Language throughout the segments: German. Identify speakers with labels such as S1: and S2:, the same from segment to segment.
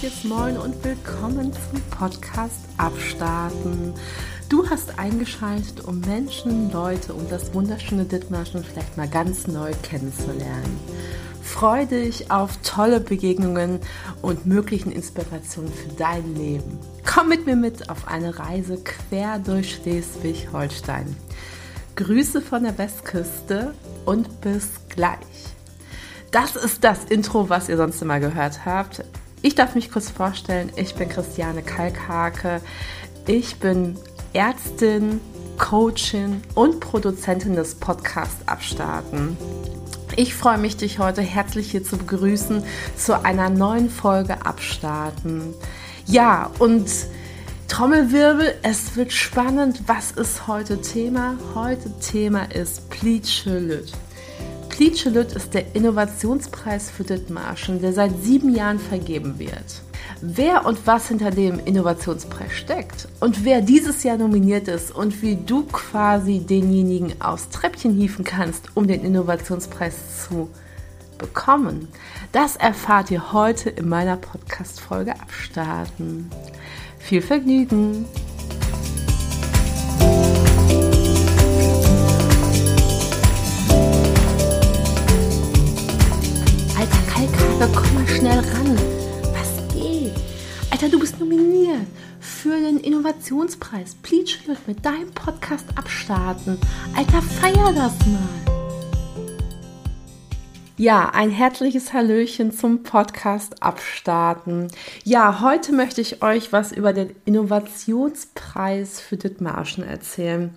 S1: herzliches Moin und willkommen zum Podcast Abstarten. Du hast eingeschaltet, um Menschen, Leute und das wunderschöne Dithmarschen vielleicht mal ganz neu kennenzulernen. Freu dich auf tolle Begegnungen und möglichen Inspirationen für dein Leben. Komm mit mir mit auf eine Reise quer durch Schleswig-Holstein. Grüße von der Westküste und bis gleich. Das ist das Intro, was ihr sonst immer gehört habt. Ich darf mich kurz vorstellen. Ich bin Christiane Kalkhake. Ich bin Ärztin, Coachin und Produzentin des Podcasts Abstarten. Ich freue mich, dich heute herzlich hier zu begrüßen zu einer neuen Folge Abstarten. Ja, und Trommelwirbel, es wird spannend. Was ist heute Thema? Heute Thema ist Pleatschelüt. Pleatschelüt ist der Innovationspreis für Dithmarschen, der seit sieben Jahren vergeben wird. Wer und was hinter dem Innovationspreis steckt und wer dieses Jahr nominiert ist und wie du quasi denjenigen aufs Treppchen hieven kannst, um den Innovationspreis zu bekommen, das erfahrt ihr heute in meiner Podcast-Folge Abstarten. Viel Vergnügen! Innovationspreis. Please mit deinem Podcast abstarten. Alter, feier das mal. Ja, ein herzliches Hallöchen zum Podcast abstarten. Ja, heute möchte ich euch was über den Innovationspreis für Dithmarschen erzählen.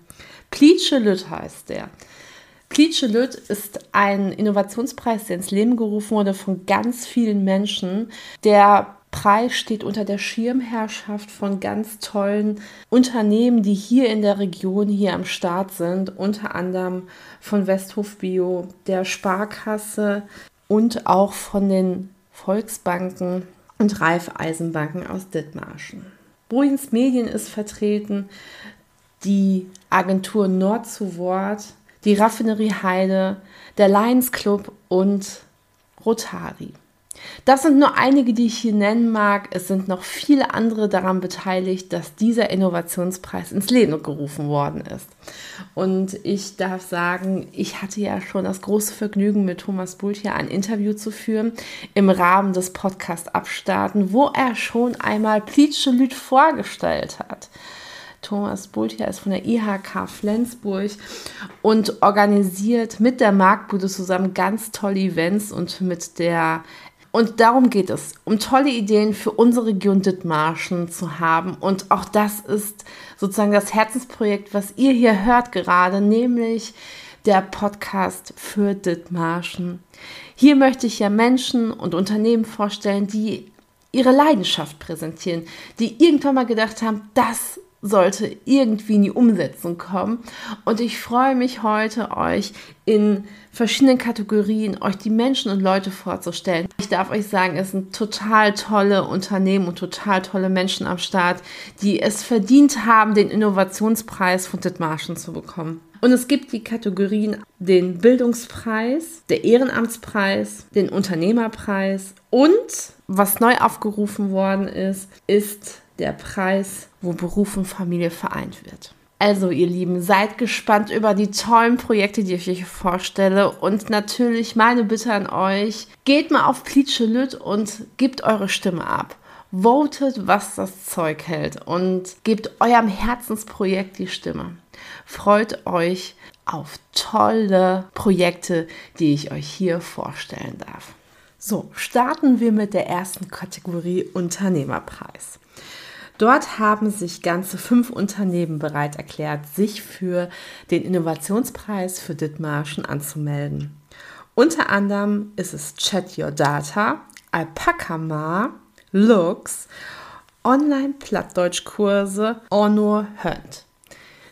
S1: Pleatschelüt heißt der. Pleatschelüt ist ein Innovationspreis, der ins Leben gerufen wurde von ganz vielen Menschen. Der Preis steht unter der Schirmherrschaft von ganz tollen Unternehmen, die hier in der Region hier am Start sind, unter anderem von Westhof Bio, der Sparkasse und auch von den Volksbanken und Raiffeisenbanken aus Dithmarschen. Bruins Medien ist vertreten, die Agentur Nord zu Wort, die Raffinerie Heide, der Lions Club und Rotari. Das sind nur einige, die ich hier nennen mag. Es sind noch viele andere daran beteiligt, dass dieser Innovationspreis ins Leben gerufen worden ist. Und ich darf sagen, ich hatte ja schon das große Vergnügen, mit Thomas Bult hier ein Interview zu führen im Rahmen des Podcasts Abstarten, wo er schon einmal Pleatschelüt vorgestellt hat. Thomas Bultier ist von der IHK Flensburg und organisiert mit der Marktbude zusammen ganz tolle Events und mit der und darum geht es, um tolle Ideen für unsere Region Dithmarschen zu haben. Und auch das ist sozusagen das Herzensprojekt, was ihr hier hört gerade, nämlich der Podcast für Dithmarschen. Hier möchte ich ja Menschen und Unternehmen vorstellen, die ihre Leidenschaft präsentieren, die irgendwann mal gedacht haben, das sollte irgendwie in die Umsetzung kommen. Und ich freue mich heute, euch in verschiedenen Kategorien euch die Menschen und Leute vorzustellen. Ich darf euch sagen, es sind total tolle Unternehmen und total tolle Menschen am Start, die es verdient haben, den Innovationspreis von Dithmarschen zu bekommen. Und es gibt die Kategorien den Bildungspreis, der Ehrenamtspreis, den Unternehmerpreis und was neu aufgerufen worden ist, ist der Preis, wo Beruf und Familie vereint wird. Also, ihr Lieben, seid gespannt über die tollen Projekte, die ich euch vorstelle. Und natürlich meine Bitte an euch: geht mal auf Pleatschelüt und gebt eure Stimme ab. Votet, was das Zeug hält und gebt eurem Herzensprojekt die Stimme. Freut euch auf tolle Projekte, die ich euch hier vorstellen darf. So, starten wir mit der ersten Kategorie Unternehmerpreis. Dort haben sich ganze fünf Unternehmen bereit erklärt, sich für den Innovationspreis für Dithmarschen anzumelden. Unter anderem ist es Chat Your Data, Alpacamar, Lux, Online-Plattdeutschkurse, Honor Hunt.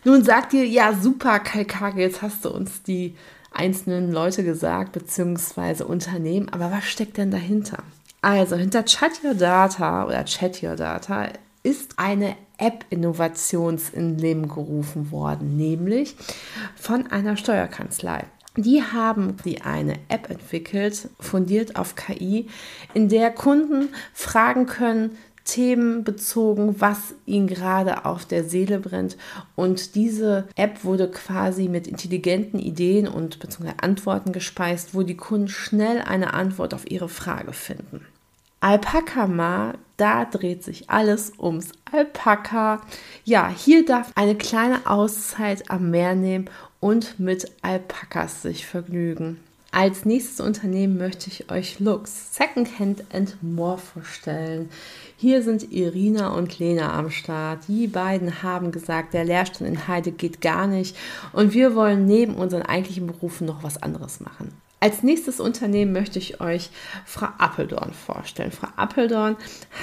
S1: Nun sagt ihr, ja super, Kalkage, jetzt hast du uns die einzelnen Leute gesagt, beziehungsweise Unternehmen, aber was steckt denn dahinter? Also hinter Chat Your Data oder Chat Your Data ist eine App-Innovations in Leben gerufen worden, nämlich von einer Steuerkanzlei. Die haben die eine App entwickelt, fundiert auf KI, in der Kunden fragen können, themenbezogen, was ihnen gerade auf der Seele brennt. Und diese App wurde quasi mit intelligenten Ideen und bzw. Antworten gespeist, wo die Kunden schnell eine Antwort auf ihre Frage finden. Alpaka da dreht sich alles ums Alpaka. Ja, hier darf eine kleine Auszeit am Meer nehmen und mit Alpakas sich vergnügen. Als nächstes Unternehmen möchte ich euch Lux Secondhand and More vorstellen. Hier sind Irina und Lena am Start. Die beiden haben gesagt, der Lehrstand in Heide geht gar nicht und wir wollen neben unseren eigentlichen Berufen noch was anderes machen. Als nächstes Unternehmen möchte ich euch Frau Appeldorn vorstellen. Frau Appeldorn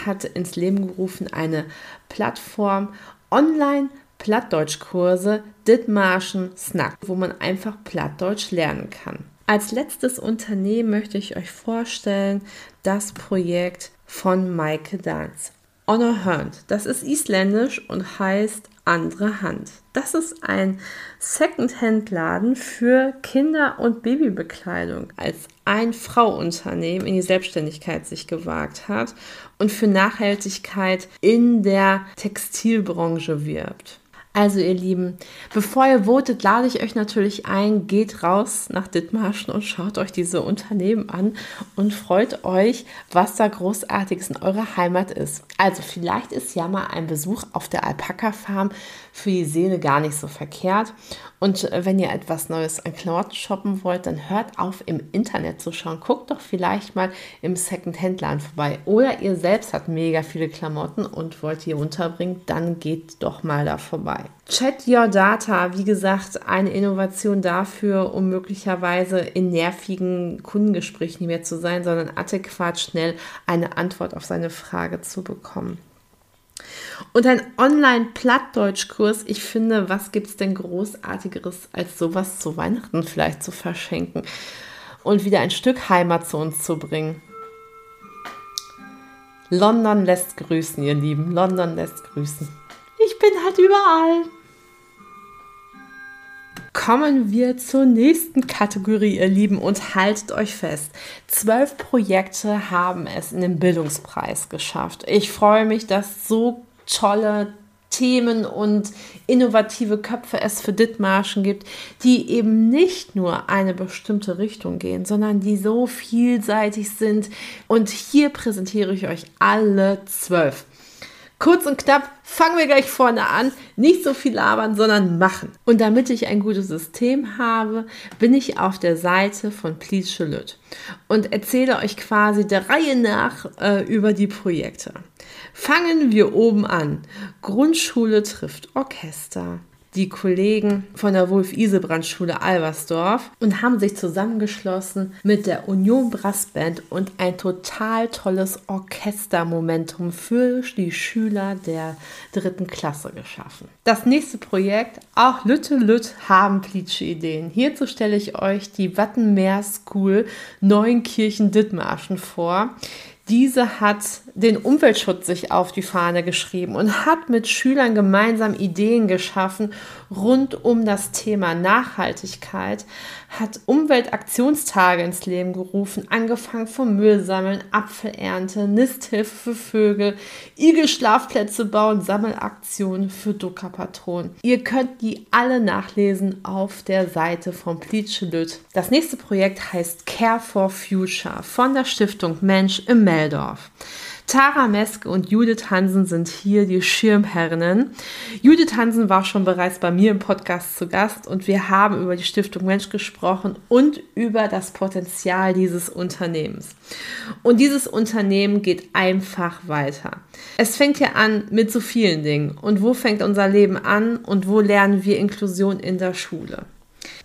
S1: hat ins Leben gerufen eine Plattform online Plattdeutschkurse Dithmarschen Snack, wo man einfach Plattdeutsch lernen kann. Als letztes Unternehmen möchte ich euch vorstellen das Projekt von Maike Dance. Honor Hand. Das ist isländisch und heißt andere Hand. Das ist ein Secondhand-Laden für Kinder- und Babybekleidung, als ein Frauunternehmen in die Selbstständigkeit sich gewagt hat und für Nachhaltigkeit in der Textilbranche wirbt. Also ihr Lieben, bevor ihr votet, lade ich euch natürlich ein, geht raus nach Dithmarschen und schaut euch diese Unternehmen an und freut euch, was da großartiges in eurer Heimat ist. Also vielleicht ist ja mal ein Besuch auf der Alpaka-Farm für die Seele gar nicht so verkehrt. Und äh, wenn ihr etwas Neues an Klamotten shoppen wollt, dann hört auf, im Internet zu schauen. Guckt doch vielleicht mal im Second-Hand-Laden vorbei. Oder ihr selbst habt mega viele Klamotten und wollt die unterbringen, dann geht doch mal da vorbei. Chat Your Data, wie gesagt, eine Innovation dafür, um möglicherweise in nervigen Kundengesprächen nicht mehr zu sein, sondern adäquat schnell eine Antwort auf seine Frage zu bekommen. Und ein Online-Plattdeutschkurs, ich finde, was gibt es denn Großartigeres, als sowas zu Weihnachten vielleicht zu verschenken und wieder ein Stück Heimat zu uns zu bringen. London lässt grüßen, ihr Lieben. London lässt grüßen. Ich bin halt überall. Kommen wir zur nächsten Kategorie, ihr Lieben, und haltet euch fest. Zwölf Projekte haben es in den Bildungspreis geschafft. Ich freue mich, dass so tolle Themen und innovative Köpfe es für Dithmarschen gibt, die eben nicht nur eine bestimmte Richtung gehen, sondern die so vielseitig sind. Und hier präsentiere ich euch alle zwölf. Kurz und knapp, fangen wir gleich vorne an. Nicht so viel labern, sondern machen. Und damit ich ein gutes System habe, bin ich auf der Seite von Please Chalut und erzähle euch quasi der Reihe nach äh, über die Projekte. Fangen wir oben an. Grundschule trifft Orchester die Kollegen von der Wolf-Isebrand-Schule Albersdorf und haben sich zusammengeschlossen mit der Union Brassband und ein total tolles Orchestermomentum für die Schüler der dritten Klasse geschaffen. Das nächste Projekt, auch Lütte Lütt haben Plitsche Ideen. Hierzu stelle ich euch die Wattenmeer School Neuenkirchen Dithmarschen vor. Diese hat den Umweltschutz sich auf die Fahne geschrieben und hat mit Schülern gemeinsam Ideen geschaffen rund um das Thema Nachhaltigkeit, hat Umweltaktionstage ins Leben gerufen, angefangen vom Müllsammeln, Apfelernte, Nisthilfe für Vögel, Igelschlafplätze bauen, Sammelaktionen für Duckerpatronen. Ihr könnt die alle nachlesen auf der Seite von Plitschelüt. Das nächste Projekt heißt Care for Future von der Stiftung Mensch im Meldorf. Tara Meske und Judith Hansen sind hier die Schirmherrinnen. Judith Hansen war schon bereits bei mir im Podcast zu Gast und wir haben über die Stiftung Mensch gesprochen und über das Potenzial dieses Unternehmens. Und dieses Unternehmen geht einfach weiter. Es fängt ja an mit so vielen Dingen. Und wo fängt unser Leben an und wo lernen wir Inklusion in der Schule?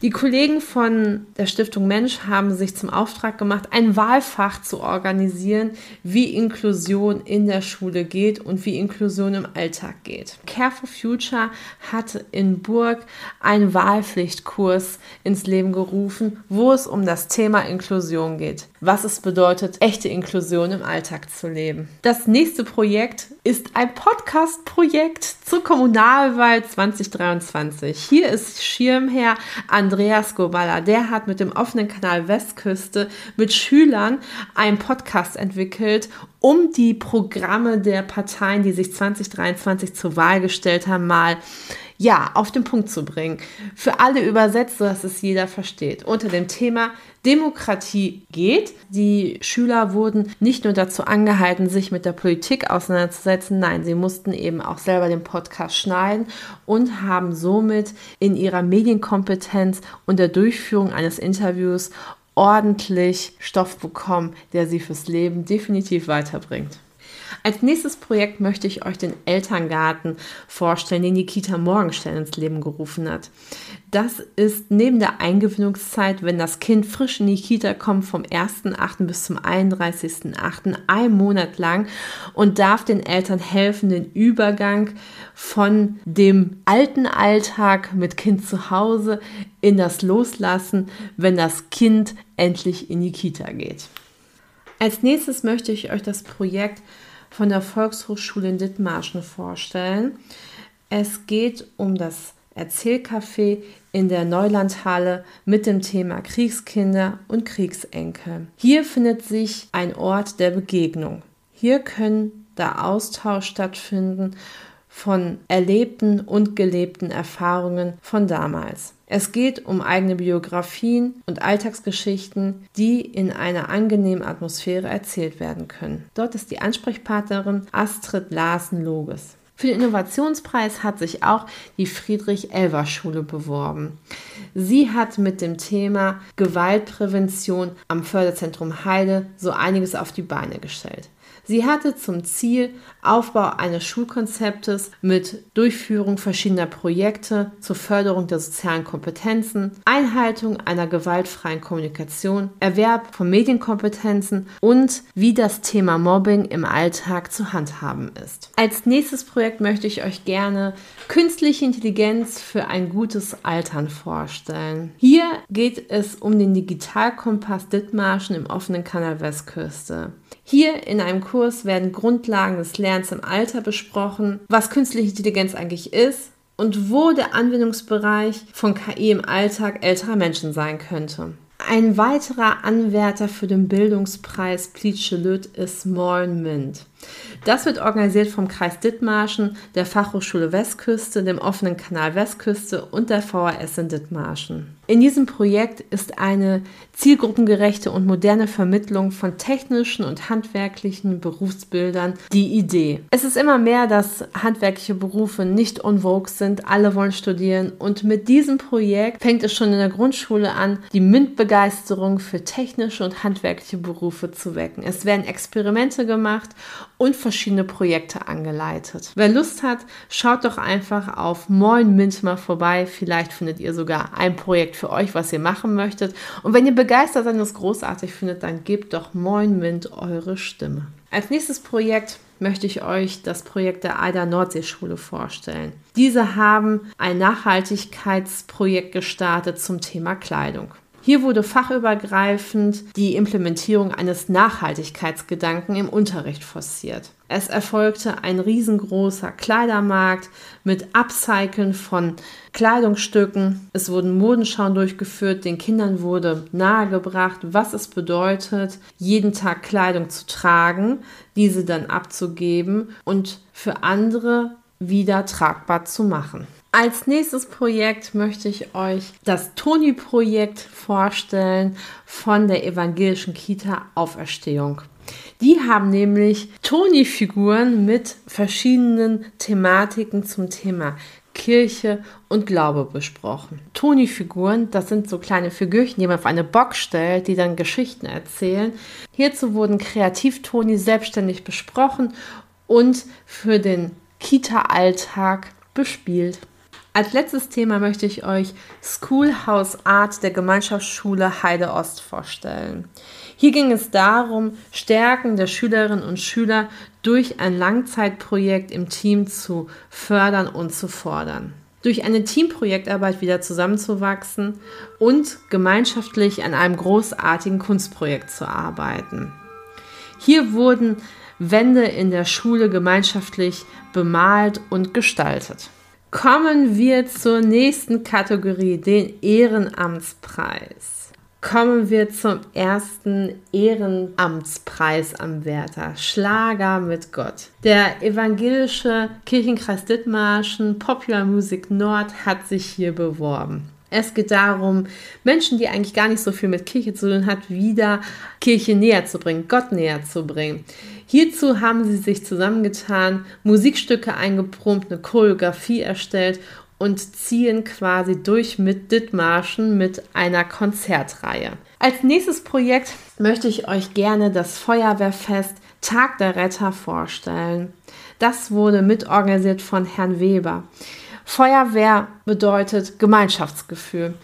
S1: Die Kollegen von der Stiftung Mensch haben sich zum Auftrag gemacht, ein Wahlfach zu organisieren, wie Inklusion in der Schule geht und wie Inklusion im Alltag geht. Care for Future hat in Burg einen Wahlpflichtkurs ins Leben gerufen, wo es um das Thema Inklusion geht. Was es bedeutet, echte Inklusion im Alltag zu leben. Das nächste Projekt ist ein Podcast-Projekt zur Kommunalwahl 2023. Hier ist Schirmherr Andreas Gobala. Der hat mit dem offenen Kanal Westküste mit Schülern einen Podcast entwickelt, um die Programme der Parteien, die sich 2023 zur Wahl gestellt haben, mal ja, auf den Punkt zu bringen. Für alle übersetzt, sodass es jeder versteht. Unter dem Thema Demokratie geht. Die Schüler wurden nicht nur dazu angehalten, sich mit der Politik auseinanderzusetzen, nein, sie mussten eben auch selber den Podcast schneiden und haben somit in ihrer Medienkompetenz und der Durchführung eines Interviews ordentlich Stoff bekommen, der sie fürs Leben definitiv weiterbringt. Als nächstes Projekt möchte ich euch den Elterngarten vorstellen, den die Kita Morgenstern ins Leben gerufen hat. Das ist neben der Eingewöhnungszeit, wenn das Kind frisch in die Kita kommt, vom 1.8. bis zum 31.8. ein Monat lang und darf den Eltern helfen, den Übergang von dem alten Alltag mit Kind zu Hause in das Loslassen, wenn das Kind endlich in die Kita geht. Als nächstes möchte ich euch das Projekt von der Volkshochschule in Dithmarschen vorstellen. Es geht um das Erzählcafé in der Neulandhalle mit dem Thema Kriegskinder und Kriegsenkel. Hier findet sich ein Ort der Begegnung. Hier können der Austausch stattfinden von erlebten und gelebten Erfahrungen von damals. Es geht um eigene Biografien und Alltagsgeschichten, die in einer angenehmen Atmosphäre erzählt werden können. Dort ist die Ansprechpartnerin Astrid Larsen-Loges. Für den Innovationspreis hat sich auch die Friedrich-Elver-Schule beworben. Sie hat mit dem Thema Gewaltprävention am Förderzentrum Heide so einiges auf die Beine gestellt. Sie hatte zum Ziel Aufbau eines Schulkonzeptes mit Durchführung verschiedener Projekte zur Förderung der sozialen Kompetenzen, Einhaltung einer gewaltfreien Kommunikation, Erwerb von Medienkompetenzen und wie das Thema Mobbing im Alltag zu handhaben ist. Als nächstes Projekt möchte ich euch gerne künstliche Intelligenz für ein gutes Altern vorstellen. Hier geht es um den Digitalkompass Dithmarschen im offenen Kanal Westküste. Hier in einem Kurs werden Grundlagen des Lernens im Alter besprochen, was künstliche Intelligenz eigentlich ist und wo der Anwendungsbereich von KI im Alltag älterer Menschen sein könnte. Ein weiterer Anwärter für den Bildungspreis Pleatsche-Lütt ist Morn Mint. Das wird organisiert vom Kreis Dithmarschen, der Fachhochschule Westküste, dem offenen Kanal Westküste und der VHS in Dithmarschen. In diesem Projekt ist eine zielgruppengerechte und moderne Vermittlung von technischen und handwerklichen Berufsbildern die Idee. Es ist immer mehr, dass handwerkliche Berufe nicht on sind, alle wollen studieren und mit diesem Projekt fängt es schon in der Grundschule an, die MINT-Begeisterung für technische und handwerkliche Berufe zu wecken. Es werden Experimente gemacht und verschiedene Projekte angeleitet. Wer Lust hat, schaut doch einfach auf Moin Mint mal vorbei. Vielleicht findet ihr sogar ein Projekt für euch, was ihr machen möchtet. Und wenn ihr begeistert seid und es großartig findet, dann gebt doch Moin Mint eure Stimme. Als nächstes Projekt möchte ich euch das Projekt der AIDA Nordseeschule vorstellen. Diese haben ein Nachhaltigkeitsprojekt gestartet zum Thema Kleidung. Hier wurde fachübergreifend die Implementierung eines Nachhaltigkeitsgedanken im Unterricht forciert. Es erfolgte ein riesengroßer Kleidermarkt mit Upcyclen von Kleidungsstücken. Es wurden Modenschauen durchgeführt. Den Kindern wurde nahegebracht, was es bedeutet, jeden Tag Kleidung zu tragen, diese dann abzugeben und für andere wieder tragbar zu machen. Als nächstes Projekt möchte ich euch das Toni-Projekt vorstellen von der evangelischen Kita Auferstehung. Die haben nämlich Toni-Figuren mit verschiedenen Thematiken zum Thema Kirche und Glaube besprochen. Toni-Figuren, das sind so kleine Figürchen, die man auf eine Box stellt, die dann Geschichten erzählen. Hierzu wurden Kreativ-Toni selbstständig besprochen und für den Kita-Alltag bespielt. Als letztes Thema möchte ich euch Schoolhouse Art der Gemeinschaftsschule Heide Ost vorstellen. Hier ging es darum, Stärken der Schülerinnen und Schüler durch ein Langzeitprojekt im Team zu fördern und zu fordern. Durch eine Teamprojektarbeit wieder zusammenzuwachsen und gemeinschaftlich an einem großartigen Kunstprojekt zu arbeiten. Hier wurden Wände in der Schule gemeinschaftlich bemalt und gestaltet. Kommen wir zur nächsten Kategorie, den Ehrenamtspreis. Kommen wir zum ersten Ehrenamtspreisanwärter, Schlager mit Gott. Der evangelische Kirchenkreis Dithmarschen Popular Music Nord hat sich hier beworben. Es geht darum, Menschen, die eigentlich gar nicht so viel mit Kirche zu tun hat, wieder Kirche näher zu bringen, Gott näher zu bringen. Hierzu haben sie sich zusammengetan, Musikstücke eingeprobt, eine Choreografie erstellt und ziehen quasi durch mit Dithmarschen mit einer Konzertreihe. Als nächstes Projekt möchte ich euch gerne das Feuerwehrfest Tag der Retter vorstellen. Das wurde mitorganisiert von Herrn Weber. Feuerwehr bedeutet Gemeinschaftsgefühl.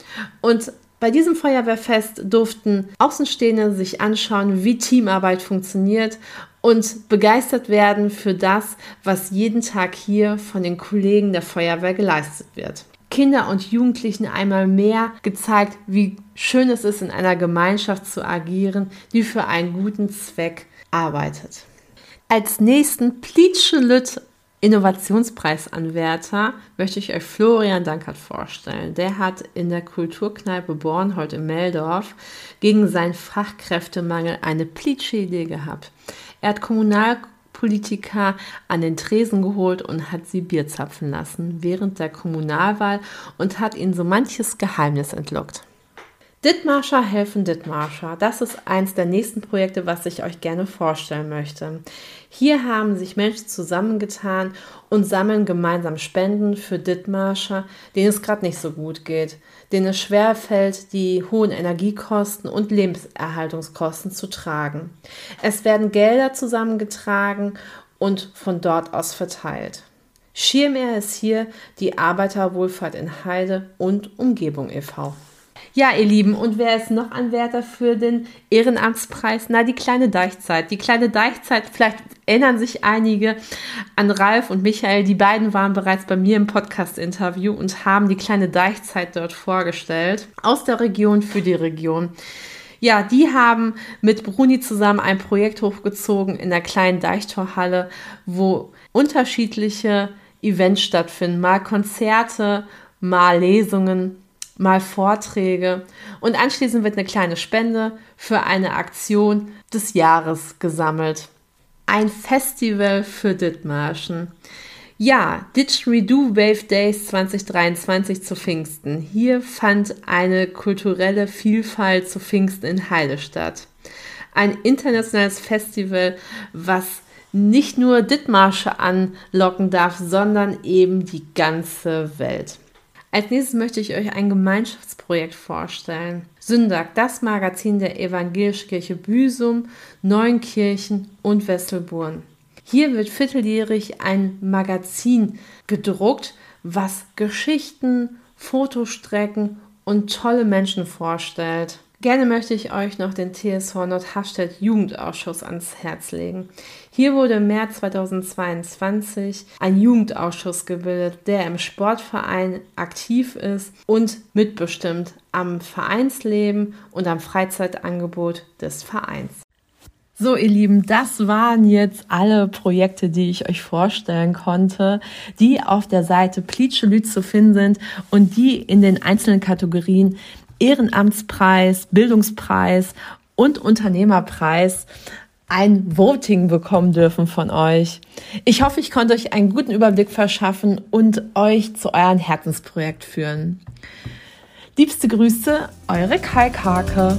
S1: Und bei diesem Feuerwehrfest durften Außenstehende sich anschauen, wie Teamarbeit funktioniert und begeistert werden für das, was jeden Tag hier von den Kollegen der Feuerwehr geleistet wird. Kinder und Jugendlichen einmal mehr gezeigt, wie schön es ist, in einer Gemeinschaft zu agieren, die für einen guten Zweck arbeitet. Als nächsten Pleatschelüt Innovationspreisanwärter möchte ich euch Florian Dankert vorstellen. Der hat in der Kulturkneipe Bornhold in Meldorf gegen seinen Fachkräftemangel eine plitsche Idee gehabt. Er hat Kommunalpolitiker an den Tresen geholt und hat sie Bier zapfen lassen während der Kommunalwahl und hat ihnen so manches Geheimnis entlockt. Dithmarscher helfen Dithmarscher. Das ist eins der nächsten Projekte, was ich euch gerne vorstellen möchte. Hier haben sich Menschen zusammengetan und sammeln gemeinsam Spenden für Dithmarscher, denen es gerade nicht so gut geht, denen es schwerfällt, die hohen Energiekosten und Lebenserhaltungskosten zu tragen. Es werden Gelder zusammengetragen und von dort aus verteilt. Schirmherr ist hier die Arbeiterwohlfahrt in Heide und Umgebung e.V. Ja, ihr Lieben, und wer ist noch Anwärter für den Ehrenamtspreis? Na, die kleine Deichzeit. Die kleine Deichzeit, vielleicht erinnern sich einige an Ralf und Michael. Die beiden waren bereits bei mir im Podcast-Interview und haben die kleine Deichzeit dort vorgestellt. Aus der Region für die Region. Ja, die haben mit Bruni zusammen ein Projekt hochgezogen in der kleinen Deichtorhalle, wo unterschiedliche Events stattfinden. Mal Konzerte, mal Lesungen mal Vorträge und anschließend wird eine kleine Spende für eine Aktion des Jahres gesammelt. Ein Festival für Dithmarschen. Ja, Didgeridoo Wave Days 2023 zu Pfingsten. Hier fand eine kulturelle Vielfalt zu Pfingsten in Heide statt. Ein internationales Festival, was nicht nur Dithmarsche anlocken darf, sondern eben die ganze Welt. Als nächstes möchte ich euch ein Gemeinschaftsprojekt vorstellen. Syndag, das Magazin der Evangelischen Kirche Büsum, Neunkirchen und Wesselburn. Hier wird vierteljährig ein Magazin gedruckt, was Geschichten, Fotostrecken und tolle Menschen vorstellt. Gerne möchte ich euch noch den TSV Nordhafstedt Jugendausschuss ans Herz legen. Hier wurde im März 2022 ein Jugendausschuss gebildet, der im Sportverein aktiv ist und mitbestimmt am Vereinsleben und am Freizeitangebot des Vereins. So, ihr Lieben, das waren jetzt alle Projekte, die ich euch vorstellen konnte, die auf der Seite Pleatschelüt zu finden sind und die in den einzelnen Kategorien Ehrenamtspreis, Bildungspreis und Unternehmerpreis ein Voting bekommen dürfen von euch. Ich hoffe, ich konnte euch einen guten Überblick verschaffen und euch zu euren Herzensprojekt führen. Liebste Grüße, eure Kalkhake.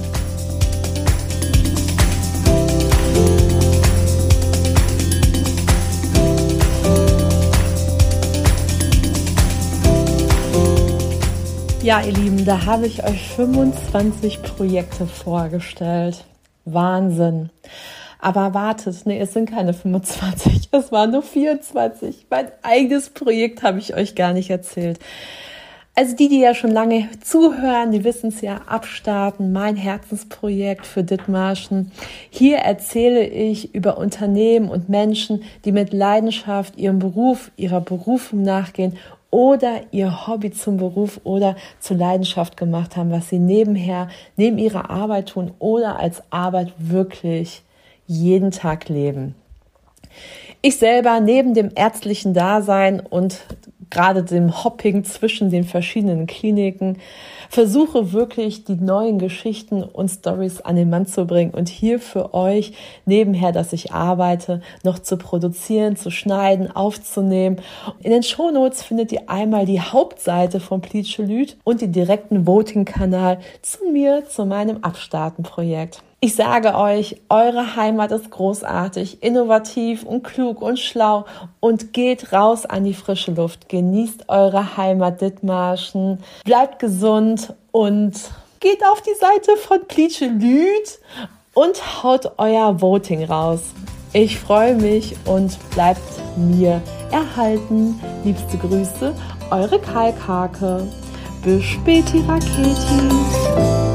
S1: Ja, ihr Lieben, da habe ich euch 25 Projekte vorgestellt. Wahnsinn. Aber wartet, nee, es sind keine 25, es waren nur 24. Mein eigenes Projekt habe ich euch gar nicht erzählt. Also die, die ja schon lange zuhören, die wissen es ja, abstarten, mein Herzensprojekt für Dithmarschen. Hier erzähle ich über Unternehmen und Menschen, die mit Leidenschaft ihrem Beruf, ihrer Berufung nachgehen oder ihr Hobby zum Beruf oder zur Leidenschaft gemacht haben, was sie nebenher, neben ihrer Arbeit tun oder als Arbeit wirklich jeden Tag leben. Ich selber neben dem ärztlichen Dasein und gerade dem Hopping zwischen den verschiedenen Kliniken versuche wirklich die neuen Geschichten und Stories an den Mann zu bringen und hier für euch nebenher, dass ich arbeite, noch zu produzieren, zu schneiden, aufzunehmen. In den Shownotes findet ihr einmal die Hauptseite von Pleatschelüt und den direkten Voting-Kanal zu mir, zu meinem Abstarten-Projekt. Ich sage euch, eure Heimat ist großartig, innovativ und klug und schlau und geht raus an die frische Luft. Genießt eure Heimat Dithmarschen, bleibt gesund und geht auf die Seite von Pleache Lüd und haut euer Voting raus. Ich freue mich und bleibt mir erhalten. Liebste Grüße, eure Kalkhake. Bis späti Raketi.